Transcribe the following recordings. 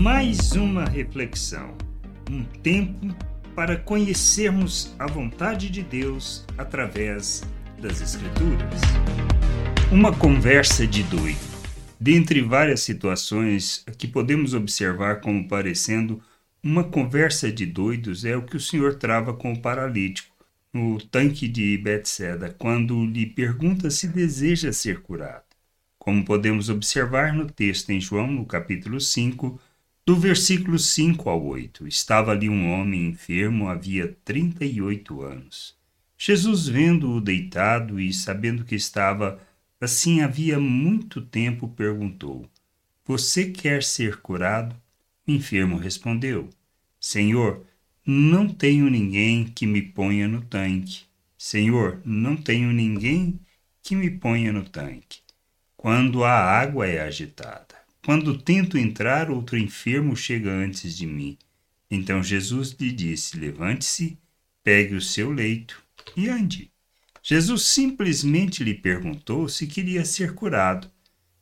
Mais uma reflexão, um tempo para conhecermos a vontade de Deus através das Escrituras. Uma conversa de doido. Dentre várias situações que podemos observar como parecendo uma conversa de doidos é o que o Senhor trava com o paralítico no tanque de Betseda, quando lhe pergunta se deseja ser curado. Como podemos observar no texto em João, no capítulo 5, do versículo 5 ao 8, estava ali um homem enfermo havia 38 anos. Jesus, vendo-o deitado e sabendo que estava assim havia muito tempo, perguntou: Você quer ser curado? O enfermo respondeu: Senhor, não tenho ninguém que me ponha no tanque. Senhor, não tenho ninguém que me ponha no tanque. Quando a água é agitada, quando tento entrar, outro enfermo chega antes de mim. Então Jesus lhe disse: Levante-se, pegue o seu leito e ande. Jesus simplesmente lhe perguntou se queria ser curado,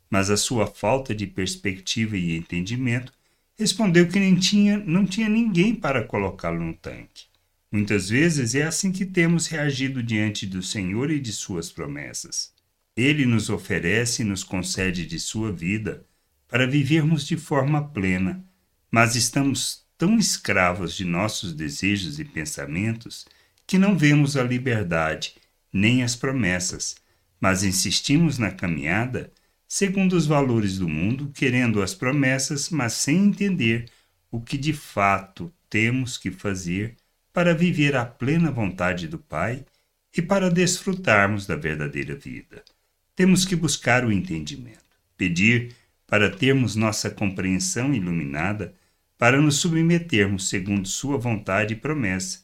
mas a sua falta de perspectiva e entendimento respondeu que nem tinha, não tinha ninguém para colocá-lo no tanque. Muitas vezes é assim que temos reagido diante do Senhor e de suas promessas. Ele nos oferece e nos concede de sua vida para vivermos de forma plena, mas estamos tão escravos de nossos desejos e pensamentos que não vemos a liberdade nem as promessas, mas insistimos na caminhada segundo os valores do mundo, querendo as promessas, mas sem entender o que de fato temos que fazer para viver a plena vontade do Pai e para desfrutarmos da verdadeira vida. Temos que buscar o entendimento, pedir para termos nossa compreensão iluminada, para nos submetermos segundo Sua vontade e promessa,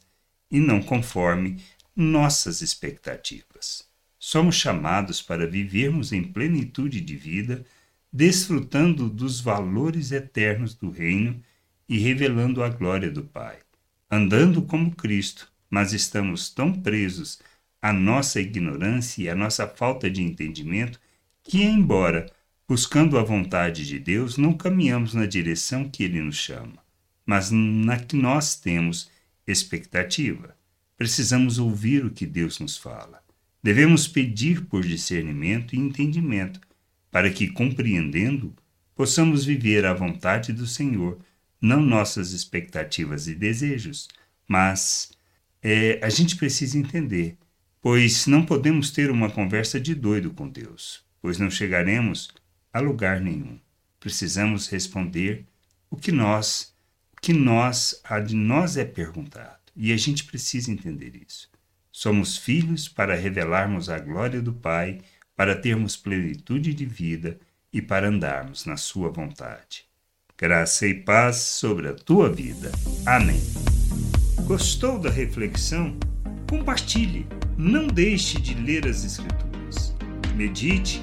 e não conforme nossas expectativas. Somos chamados para vivermos em plenitude de vida, desfrutando dos valores eternos do Reino e revelando a glória do Pai. Andando como Cristo, mas estamos tão presos à nossa ignorância e à nossa falta de entendimento que, embora buscando a vontade de Deus, não caminhamos na direção que Ele nos chama, mas na que nós temos expectativa. Precisamos ouvir o que Deus nos fala. Devemos pedir por discernimento e entendimento, para que, compreendendo, possamos viver a vontade do Senhor, não nossas expectativas e desejos. Mas é, a gente precisa entender, pois não podemos ter uma conversa de doido com Deus, pois não chegaremos a lugar nenhum. Precisamos responder o que nós, o que nós, a de nós é perguntado. E a gente precisa entender isso. Somos filhos para revelarmos a glória do Pai, para termos plenitude de vida e para andarmos na Sua vontade. Graça e paz sobre a tua vida. Amém. Gostou da reflexão? Compartilhe. Não deixe de ler as Escrituras. Medite